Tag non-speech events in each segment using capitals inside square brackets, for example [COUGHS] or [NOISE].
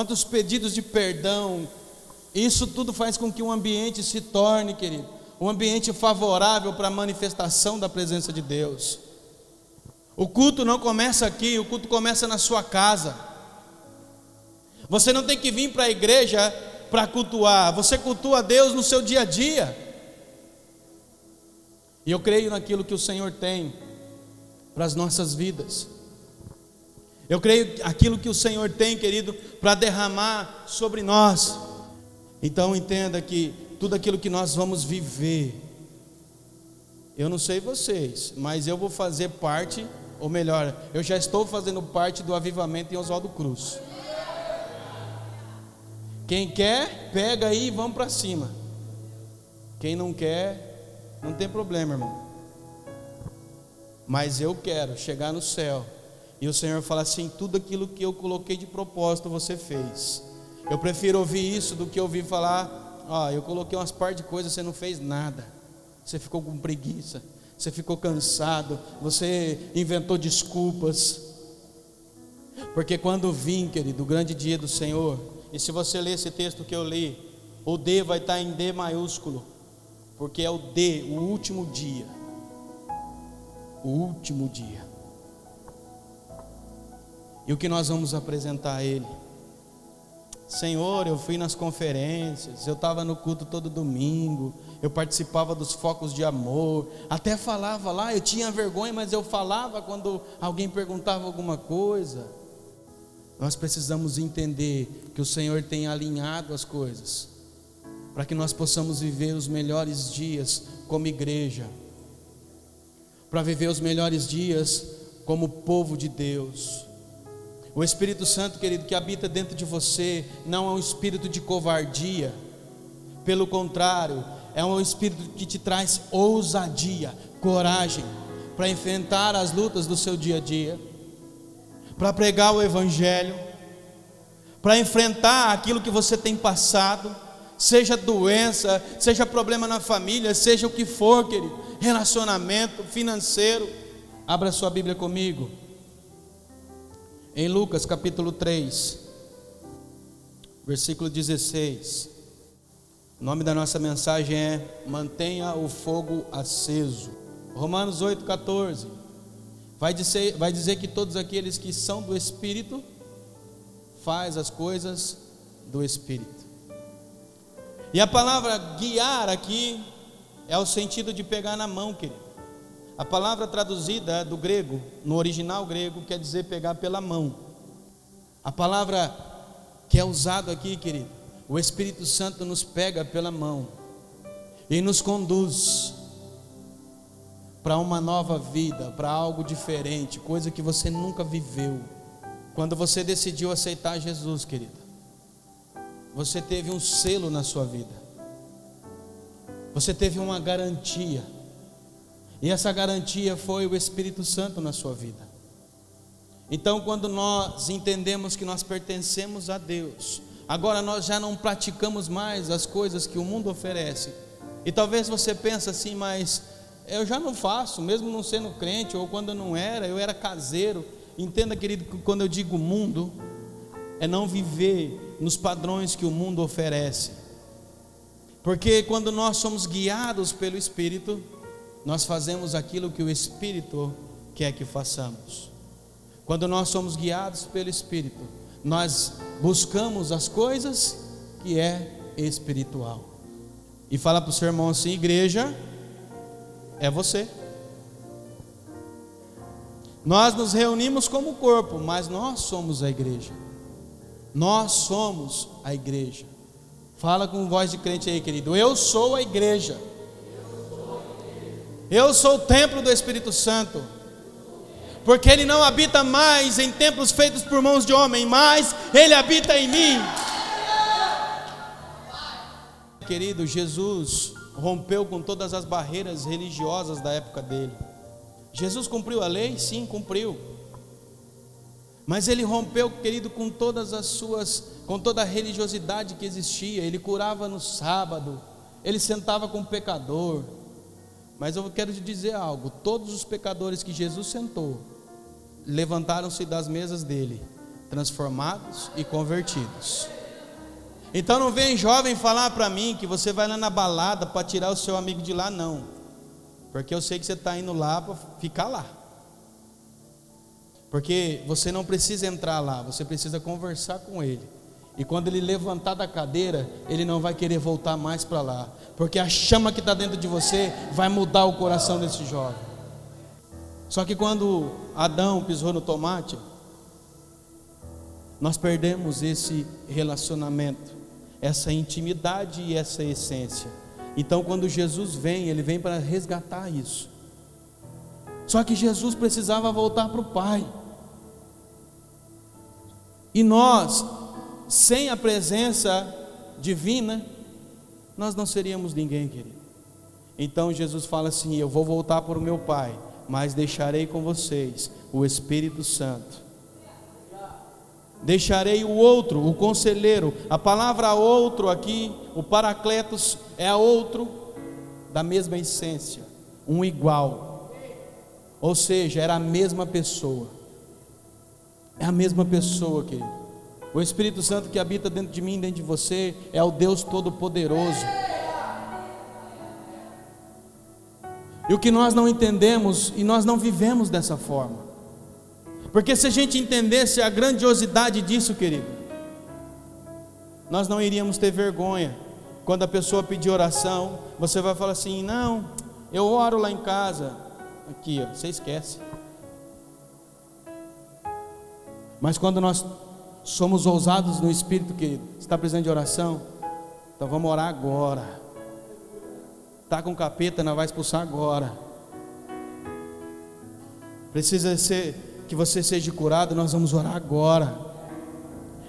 quantos pedidos de perdão. Isso tudo faz com que o ambiente se torne, querido, um ambiente favorável para a manifestação da presença de Deus. O culto não começa aqui, o culto começa na sua casa. Você não tem que vir para a igreja para cultuar, você cultua Deus no seu dia a dia. E eu creio naquilo que o Senhor tem para as nossas vidas. Eu creio aquilo que o Senhor tem, querido, para derramar sobre nós. Então entenda que tudo aquilo que nós vamos viver, eu não sei vocês, mas eu vou fazer parte, ou melhor, eu já estou fazendo parte do avivamento em Oswaldo Cruz. Quem quer, pega aí e vamos para cima. Quem não quer, não tem problema, irmão. Mas eu quero chegar no céu e o Senhor fala assim: tudo aquilo que eu coloquei de propósito você fez. Eu prefiro ouvir isso do que ouvir falar: ó, oh, eu coloquei umas par de coisas, você não fez nada. Você ficou com preguiça, você ficou cansado, você inventou desculpas. Porque quando vim, querido, o grande dia do Senhor, e se você ler esse texto que eu li, o D vai estar em D maiúsculo, porque é o D, o último dia. O último dia. E o que nós vamos apresentar a Ele? Senhor, eu fui nas conferências, eu estava no culto todo domingo, eu participava dos focos de amor, até falava lá, eu tinha vergonha, mas eu falava quando alguém perguntava alguma coisa. Nós precisamos entender que o Senhor tem alinhado as coisas, para que nós possamos viver os melhores dias como igreja, para viver os melhores dias como povo de Deus. O Espírito Santo, querido, que habita dentro de você, não é um espírito de covardia, pelo contrário, é um espírito que te traz ousadia, coragem, para enfrentar as lutas do seu dia a dia, para pregar o Evangelho, para enfrentar aquilo que você tem passado, seja doença, seja problema na família, seja o que for, querido, relacionamento financeiro. Abra sua Bíblia comigo em Lucas capítulo 3, versículo 16. O nome da nossa mensagem é Mantenha o fogo aceso. Romanos 8, 14. Vai dizer, vai dizer que todos aqueles que são do Espírito faz as coisas do Espírito. E a palavra guiar aqui é o sentido de pegar na mão, querido. A palavra traduzida do grego, no original grego, quer dizer pegar pela mão. A palavra que é usada aqui, querido, o Espírito Santo nos pega pela mão e nos conduz para uma nova vida, para algo diferente, coisa que você nunca viveu. Quando você decidiu aceitar Jesus, querido, você teve um selo na sua vida, você teve uma garantia e essa garantia foi o Espírito Santo na sua vida. Então, quando nós entendemos que nós pertencemos a Deus, agora nós já não praticamos mais as coisas que o mundo oferece. E talvez você pense assim, mas eu já não faço, mesmo não sendo crente, ou quando eu não era, eu era caseiro. Entenda, querido, que quando eu digo mundo, é não viver nos padrões que o mundo oferece. Porque quando nós somos guiados pelo Espírito, nós fazemos aquilo que o Espírito quer que façamos. Quando nós somos guiados pelo Espírito, nós buscamos as coisas que é espiritual. E fala para o seu irmão assim: igreja é você. Nós nos reunimos como corpo, mas nós somos a igreja. Nós somos a igreja. Fala com voz de crente aí, querido. Eu sou a igreja. Eu sou o templo do Espírito Santo. Porque ele não habita mais em templos feitos por mãos de homem, mas ele habita em mim. Querido, Jesus rompeu com todas as barreiras religiosas da época dele. Jesus cumpriu a lei? Sim, cumpriu. Mas ele rompeu, querido, com todas as suas, com toda a religiosidade que existia. Ele curava no sábado, ele sentava com o pecador, mas eu quero te dizer algo: todos os pecadores que Jesus sentou, levantaram-se das mesas dele, transformados e convertidos. Então não vem jovem falar para mim que você vai lá na balada para tirar o seu amigo de lá, não. Porque eu sei que você está indo lá para ficar lá. Porque você não precisa entrar lá, você precisa conversar com ele. E quando ele levantar da cadeira, ele não vai querer voltar mais para lá. Porque a chama que está dentro de você vai mudar o coração desse jovem. Só que quando Adão pisou no tomate, nós perdemos esse relacionamento, essa intimidade e essa essência. Então, quando Jesus vem, ele vem para resgatar isso. Só que Jesus precisava voltar para o Pai. E nós, sem a presença divina, nós não seríamos ninguém, querido. Então Jesus fala assim: Eu vou voltar para o meu Pai, mas deixarei com vocês o Espírito Santo Deixarei o outro, o conselheiro. A palavra outro aqui, o paracletos, é outro da mesma essência, um igual. Ou seja, era a mesma pessoa. É a mesma pessoa, querido. O Espírito Santo que habita dentro de mim, dentro de você, é o Deus Todo-Poderoso. E o que nós não entendemos e nós não vivemos dessa forma. Porque se a gente entendesse a grandiosidade disso, querido, nós não iríamos ter vergonha. Quando a pessoa pedir oração, você vai falar assim: Não, eu oro lá em casa. Aqui, ó, você esquece. Mas quando nós somos ousados no espírito, querido, está precisando de oração? Então vamos orar agora. Está com capeta, não vai expulsar agora. Precisa ser que você seja curado, nós vamos orar agora.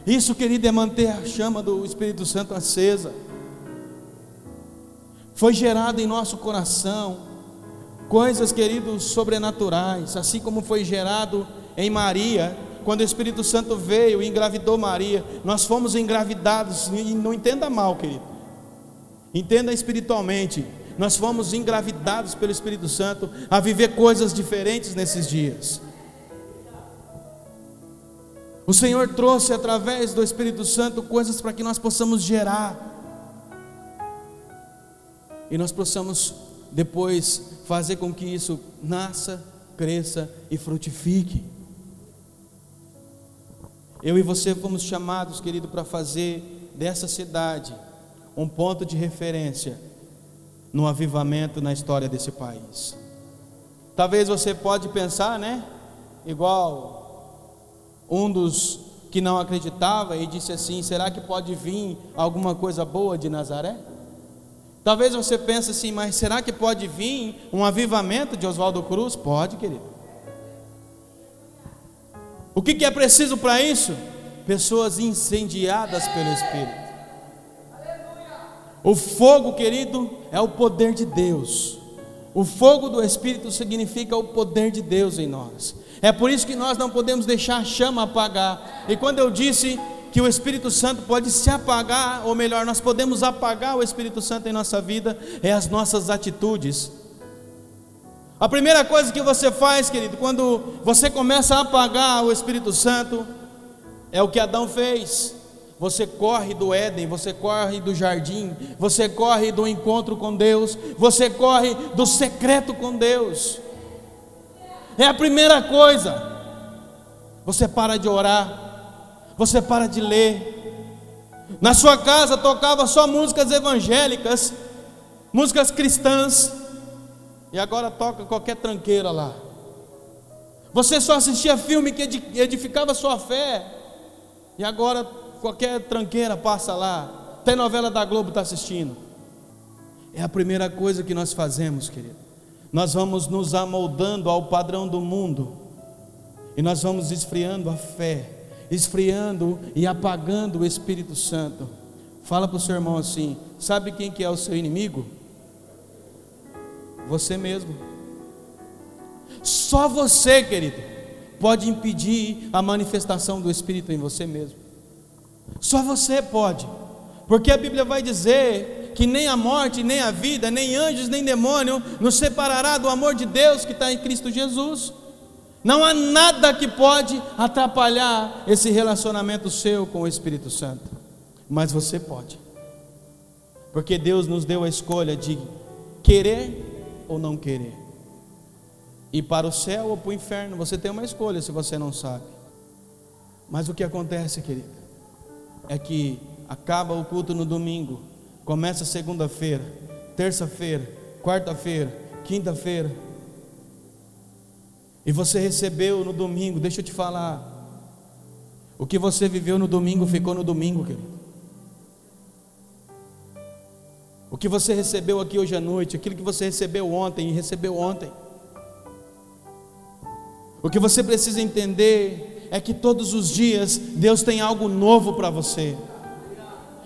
Isso, querido, é manter a chama do Espírito Santo acesa. Foi gerado em nosso coração coisas, queridos, sobrenaturais, assim como foi gerado em Maria, quando o Espírito Santo veio e engravidou Maria, nós fomos engravidados, e não entenda mal, querido, entenda espiritualmente, nós fomos engravidados pelo Espírito Santo a viver coisas diferentes nesses dias. O Senhor trouxe através do Espírito Santo coisas para que nós possamos gerar. E nós possamos depois fazer com que isso nasça, cresça e frutifique. Eu e você fomos chamados, querido, para fazer dessa cidade um ponto de referência no avivamento na história desse país. Talvez você pode pensar, né? Igual um dos que não acreditava e disse assim: será que pode vir alguma coisa boa de Nazaré? Talvez você pense assim, mas será que pode vir um avivamento de Oswaldo Cruz? Pode, querido. O que, que é preciso para isso? Pessoas incendiadas pelo Espírito. O fogo, querido, é o poder de Deus. O fogo do Espírito significa o poder de Deus em nós. É por isso que nós não podemos deixar a chama apagar. E quando eu disse que o Espírito Santo pode se apagar, ou melhor, nós podemos apagar o Espírito Santo em nossa vida, é as nossas atitudes. A primeira coisa que você faz, querido, quando você começa a apagar o Espírito Santo, é o que Adão fez. Você corre do Éden, você corre do jardim, você corre do encontro com Deus, você corre do secreto com Deus. É a primeira coisa. Você para de orar, você para de ler. Na sua casa tocava só músicas evangélicas, músicas cristãs, e agora toca qualquer tranqueira lá. Você só assistia filme que edificava sua fé, e agora qualquer tranqueira passa lá. Até novela da Globo está assistindo. É a primeira coisa que nós fazemos, querido nós vamos nos amoldando ao padrão do mundo, e nós vamos esfriando a fé, esfriando e apagando o Espírito Santo. Fala para o seu irmão assim: sabe quem que é o seu inimigo? Você mesmo. Só você, querido, pode impedir a manifestação do Espírito em você mesmo. Só você pode, porque a Bíblia vai dizer que nem a morte, nem a vida, nem anjos, nem demônio nos separará do amor de Deus que está em Cristo Jesus. Não há nada que pode atrapalhar esse relacionamento seu com o Espírito Santo, mas você pode, porque Deus nos deu a escolha de querer ou não querer, ir para o céu ou para o inferno. Você tem uma escolha se você não sabe. Mas o que acontece, querido, é que acaba o culto no domingo, começa segunda-feira, terça-feira, quarta-feira, quinta-feira, e você recebeu no domingo, deixa eu te falar, o que você viveu no domingo ficou no domingo, querido. O que você recebeu aqui hoje à noite, aquilo que você recebeu ontem e recebeu ontem. O que você precisa entender é que todos os dias Deus tem algo novo para você.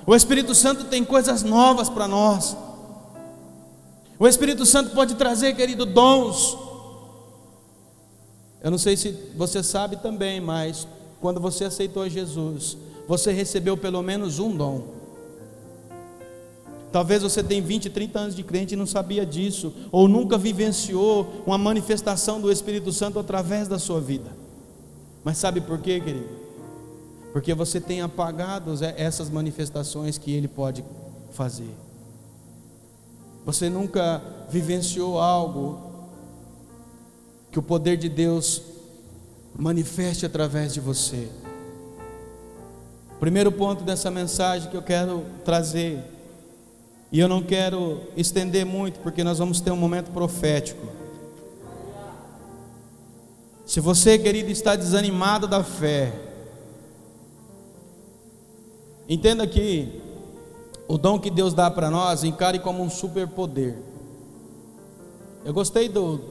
O Espírito Santo tem coisas novas para nós. O Espírito Santo pode trazer, querido, dons. Eu não sei se você sabe também, mas quando você aceitou Jesus, você recebeu pelo menos um dom. Talvez você tenha 20, 30 anos de crente e não sabia disso, ou nunca vivenciou uma manifestação do Espírito Santo através da sua vida. Mas sabe por quê, querido? Porque você tem apagado essas manifestações que ele pode fazer. Você nunca vivenciou algo que o poder de Deus manifeste através de você. Primeiro ponto dessa mensagem que eu quero trazer e eu não quero estender muito, porque nós vamos ter um momento profético. Se você, querido, está desanimado da fé, entenda que o dom que Deus dá para nós, encare como um superpoder. Eu gostei do,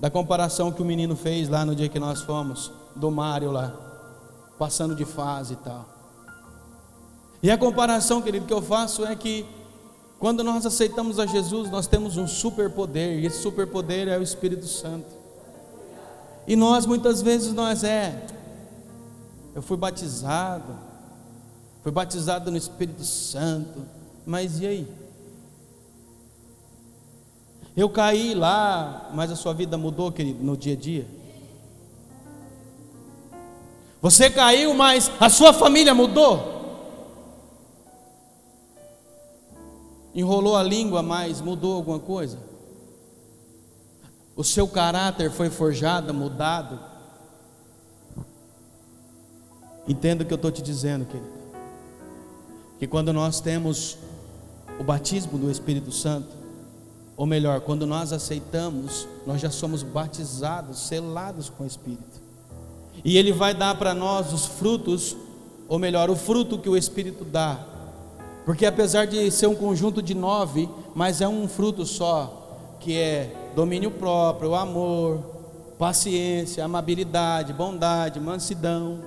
da comparação que o menino fez lá no dia que nós fomos, do Mário lá, passando de fase e tal. E a comparação, querido, que eu faço é que quando nós aceitamos a Jesus, nós temos um superpoder, e esse superpoder é o Espírito Santo. E nós muitas vezes nós é eu fui batizado, fui batizado no Espírito Santo, mas e aí? Eu caí lá, mas a sua vida mudou, querido, no dia a dia. Você caiu, mas a sua família mudou. Enrolou a língua, mas mudou alguma coisa? O seu caráter foi forjado, mudado? Entenda o que eu estou te dizendo, querido. Que quando nós temos o batismo do Espírito Santo, ou melhor, quando nós aceitamos, nós já somos batizados, selados com o Espírito. E Ele vai dar para nós os frutos, ou melhor, o fruto que o Espírito dá porque apesar de ser um conjunto de nove, mas é um fruto só, que é domínio próprio, amor, paciência, amabilidade, bondade, mansidão,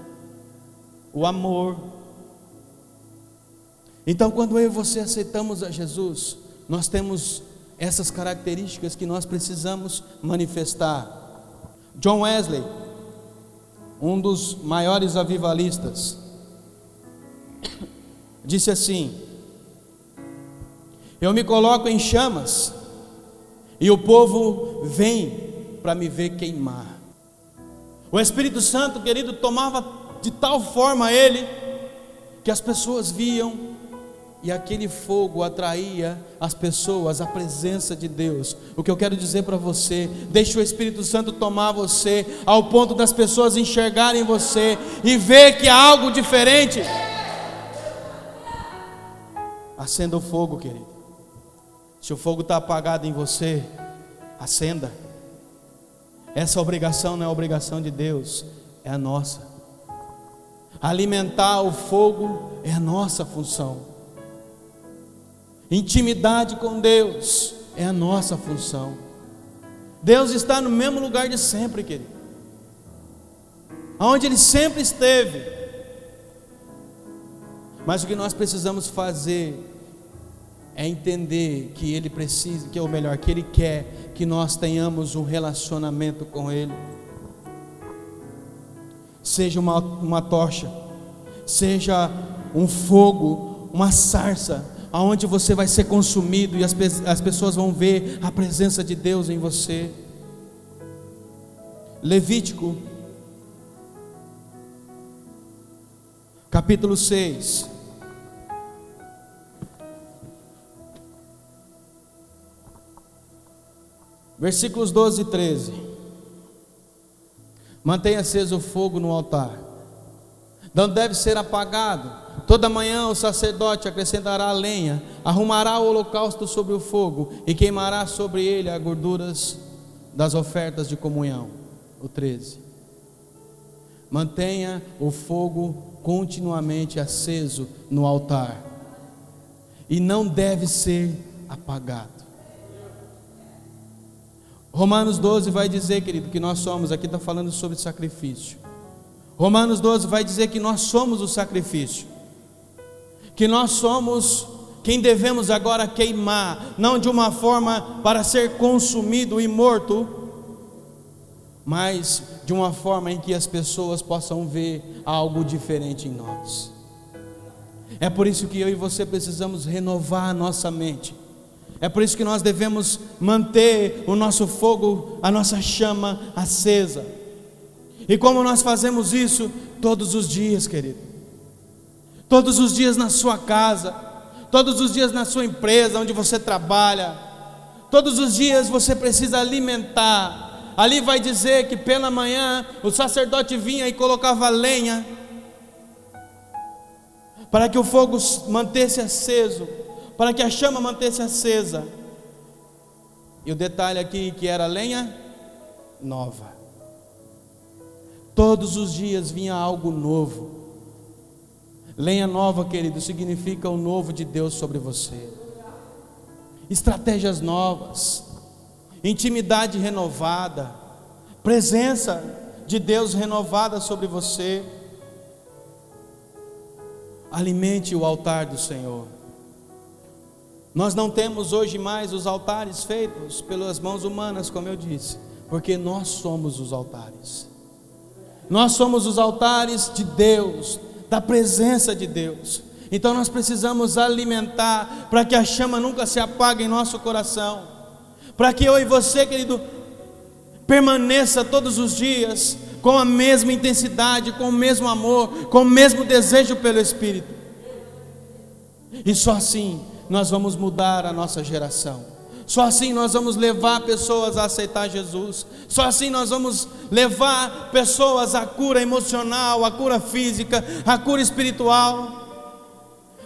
o amor. Então, quando eu e você aceitamos a Jesus, nós temos essas características que nós precisamos manifestar. John Wesley, um dos maiores avivalistas, [COUGHS] disse assim: eu me coloco em chamas e o povo vem para me ver queimar. O Espírito Santo, querido, tomava de tal forma ele que as pessoas viam e aquele fogo atraía as pessoas à presença de Deus. O que eu quero dizer para você, deixe o Espírito Santo tomar você ao ponto das pessoas enxergarem você e ver que há algo diferente. Acenda o fogo, querido. Se o fogo está apagado em você, acenda. Essa obrigação não é obrigação de Deus, é a nossa. Alimentar o fogo é a nossa função. Intimidade com Deus é a nossa função. Deus está no mesmo lugar de sempre, querido. Aonde Ele sempre esteve. Mas o que nós precisamos fazer é entender que Ele precisa, que é o melhor, que Ele quer que nós tenhamos um relacionamento com Ele. Seja uma, uma tocha, seja um fogo, uma sarça, aonde você vai ser consumido e as, as pessoas vão ver a presença de Deus em você. Levítico, capítulo 6. Versículos 12 e 13. Mantenha aceso o fogo no altar, não deve ser apagado. Toda manhã o sacerdote acrescentará a lenha, arrumará o holocausto sobre o fogo e queimará sobre ele as gorduras das ofertas de comunhão. O 13. Mantenha o fogo continuamente aceso no altar e não deve ser apagado. Romanos 12 vai dizer, querido, que nós somos, aqui está falando sobre sacrifício. Romanos 12 vai dizer que nós somos o sacrifício, que nós somos quem devemos agora queimar, não de uma forma para ser consumido e morto, mas de uma forma em que as pessoas possam ver algo diferente em nós. É por isso que eu e você precisamos renovar a nossa mente é por isso que nós devemos manter o nosso fogo, a nossa chama acesa. E como nós fazemos isso todos os dias, querido? Todos os dias na sua casa, todos os dias na sua empresa, onde você trabalha, todos os dias você precisa alimentar. Ali vai dizer que pela manhã o sacerdote vinha e colocava lenha para que o fogo mantesse aceso para que a chama mantesse acesa. E o detalhe aqui que era lenha nova. Todos os dias vinha algo novo. Lenha nova, querido, significa o novo de Deus sobre você. Estratégias novas, intimidade renovada, presença de Deus renovada sobre você. Alimente o altar do Senhor. Nós não temos hoje mais os altares feitos pelas mãos humanas, como eu disse, porque nós somos os altares. Nós somos os altares de Deus, da presença de Deus. Então nós precisamos alimentar para que a chama nunca se apague em nosso coração. Para que eu e você, querido, permaneça todos os dias com a mesma intensidade, com o mesmo amor, com o mesmo desejo pelo Espírito. E só assim nós vamos mudar a nossa geração. Só assim nós vamos levar pessoas a aceitar Jesus. Só assim nós vamos levar pessoas à cura emocional, à cura física, à cura espiritual.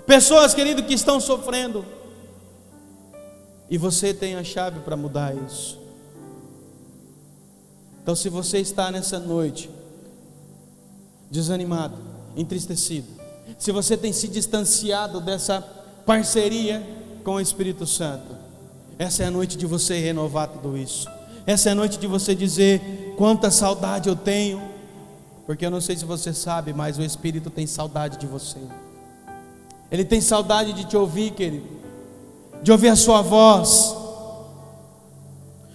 Pessoas, querido, que estão sofrendo. E você tem a chave para mudar isso. Então, se você está nessa noite desanimado, entristecido, se você tem se distanciado dessa parceria com o Espírito Santo. Essa é a noite de você renovar tudo isso. Essa é a noite de você dizer quanta saudade eu tenho, porque eu não sei se você sabe, mas o Espírito tem saudade de você. Ele tem saudade de te ouvir, querido, de ouvir a sua voz.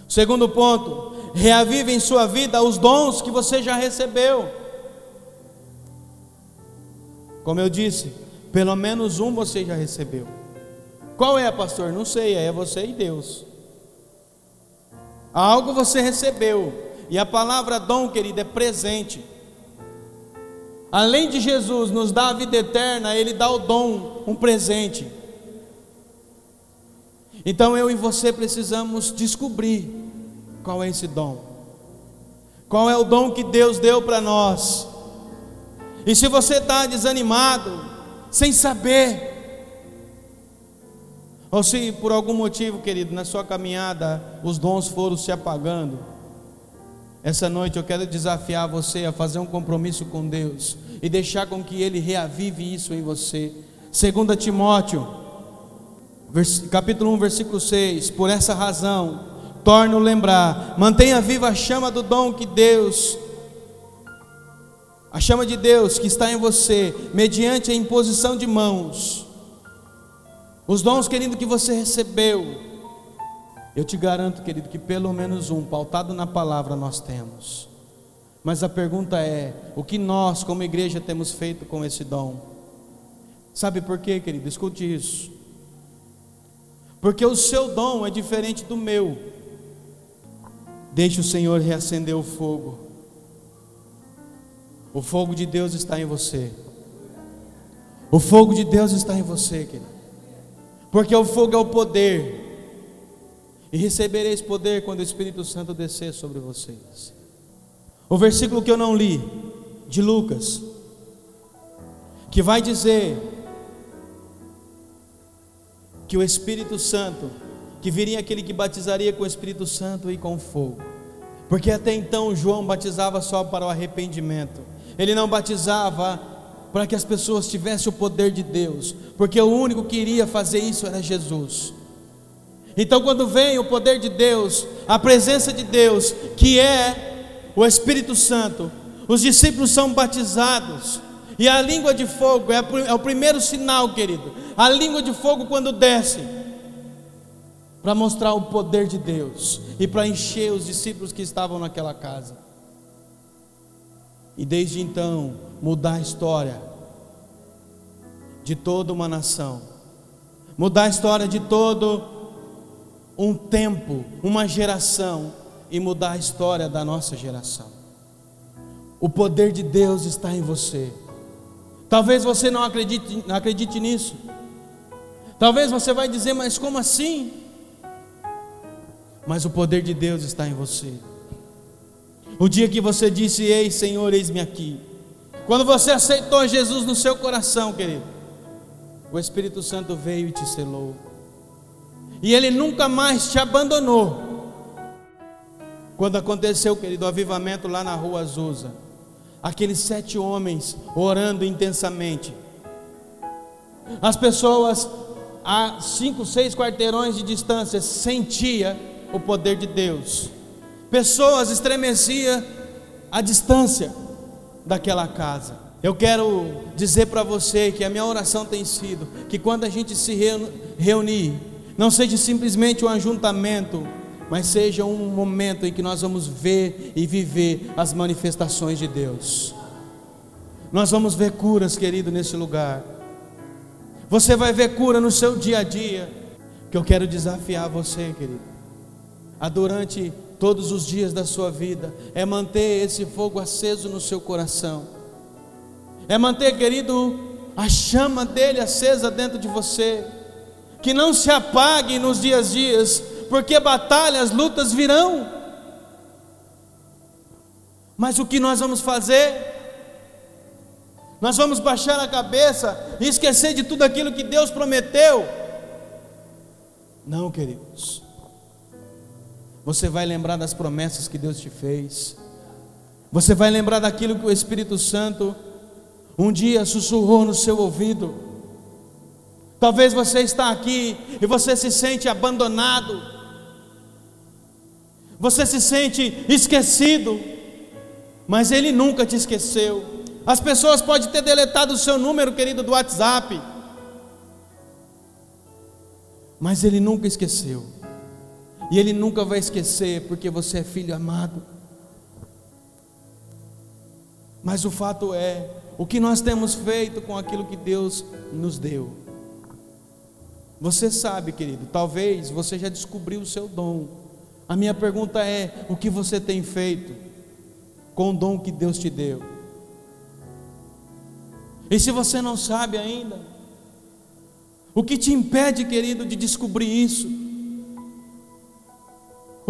Segundo ponto, reavive em sua vida os dons que você já recebeu. Como eu disse, pelo menos um você já recebeu. Qual é, pastor? Não sei, é você e Deus. Algo você recebeu. E a palavra dom, querido, é presente. Além de Jesus nos dar a vida eterna, Ele dá o dom, um presente. Então eu e você precisamos descobrir qual é esse dom. Qual é o dom que Deus deu para nós? E se você está desanimado, sem saber. Ou se por algum motivo, querido, na sua caminhada os dons foram se apagando, essa noite eu quero desafiar você a fazer um compromisso com Deus e deixar com que Ele reavive isso em você. 2 Timóteo, capítulo 1, versículo 6: Por essa razão, torno lembrar, mantenha viva a chama do dom que Deus a chama de Deus que está em você, mediante a imposição de mãos, os dons, querido, que você recebeu, eu te garanto, querido, que pelo menos um, pautado na palavra, nós temos. Mas a pergunta é: o que nós, como igreja, temos feito com esse dom? Sabe por quê, querido? Escute isso. Porque o seu dom é diferente do meu. Deixe o Senhor reacender o fogo O fogo de Deus está em você. O fogo de Deus está em você, querido. Porque o fogo é o poder. E recebereis poder quando o Espírito Santo descer sobre vocês. O versículo que eu não li, de Lucas, que vai dizer que o Espírito Santo, que viria aquele que batizaria com o Espírito Santo e com fogo. Porque até então João batizava só para o arrependimento. Ele não batizava para que as pessoas tivessem o poder de Deus, porque o único que iria fazer isso era Jesus. Então, quando vem o poder de Deus, a presença de Deus, que é o Espírito Santo, os discípulos são batizados, e a língua de fogo é, é o primeiro sinal, querido. A língua de fogo, quando desce, para mostrar o poder de Deus e para encher os discípulos que estavam naquela casa. E desde então, mudar a história de toda uma nação, mudar a história de todo um tempo, uma geração e mudar a história da nossa geração. O poder de Deus está em você. Talvez você não acredite, não acredite nisso. Talvez você vai dizer, mas como assim? Mas o poder de Deus está em você. O dia que você disse: Ei, Senhor, eis-me aqui. Quando você aceitou Jesus no seu coração, querido, o Espírito Santo veio e te selou. E ele nunca mais te abandonou. Quando aconteceu, querido, o avivamento lá na rua Azusa, aqueles sete homens orando intensamente, as pessoas a cinco, seis quarteirões de distância sentia o poder de Deus. Pessoas estremeciam a distância daquela casa. Eu quero dizer para você que a minha oração tem sido que quando a gente se reunir, não seja simplesmente um ajuntamento, mas seja um momento em que nós vamos ver e viver as manifestações de Deus. Nós vamos ver curas, querido, nesse lugar. Você vai ver cura no seu dia a dia. Que eu quero desafiar você, querido, durante todos os dias da sua vida, é manter esse fogo aceso no seu coração, é manter, querido, a chama dele acesa dentro de você, que não se apague nos dias a dias, porque batalhas, lutas virão. Mas o que nós vamos fazer? Nós vamos baixar a cabeça e esquecer de tudo aquilo que Deus prometeu? Não, queridos. Você vai lembrar das promessas que Deus te fez. Você vai lembrar daquilo que o Espírito Santo um dia sussurrou no seu ouvido. Talvez você está aqui e você se sente abandonado. Você se sente esquecido. Mas ele nunca te esqueceu. As pessoas podem ter deletado o seu número, querido, do WhatsApp. Mas ele nunca esqueceu. E Ele nunca vai esquecer, porque você é filho amado. Mas o fato é, o que nós temos feito com aquilo que Deus nos deu. Você sabe, querido, talvez você já descobriu o seu dom. A minha pergunta é: o que você tem feito com o dom que Deus te deu? E se você não sabe ainda, o que te impede, querido, de descobrir isso?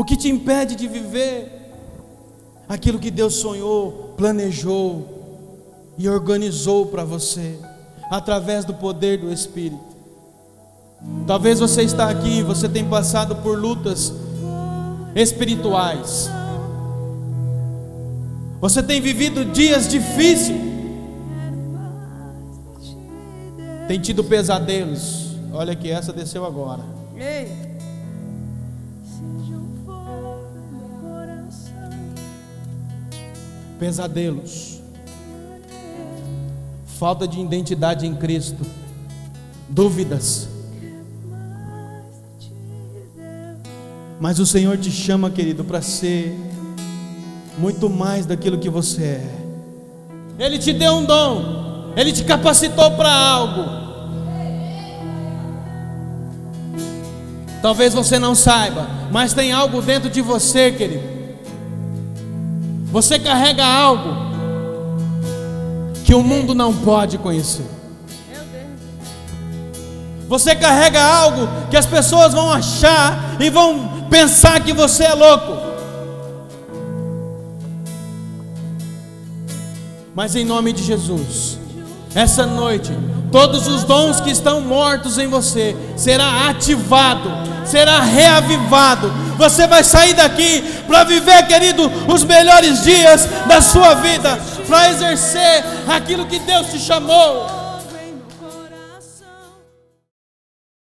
O que te impede de viver aquilo que Deus sonhou, planejou e organizou para você, através do poder do Espírito? Talvez você está aqui, você tem passado por lutas espirituais. Você tem vivido dias difíceis. Tem tido pesadelos. Olha que essa desceu agora. Ei. Pesadelos, falta de identidade em Cristo, dúvidas. Mas o Senhor te chama, querido, para ser muito mais daquilo que você é. Ele te deu um dom, Ele te capacitou para algo. Talvez você não saiba, mas tem algo dentro de você, querido você carrega algo que o mundo não pode conhecer. Você carrega algo que as pessoas vão achar e vão pensar que você é louco. Mas em nome de Jesus, essa noite, todos os dons que estão mortos em você será ativado, será reavivado. Você vai sair daqui para viver, querido, os melhores dias da sua vida, para exercer aquilo que Deus te chamou.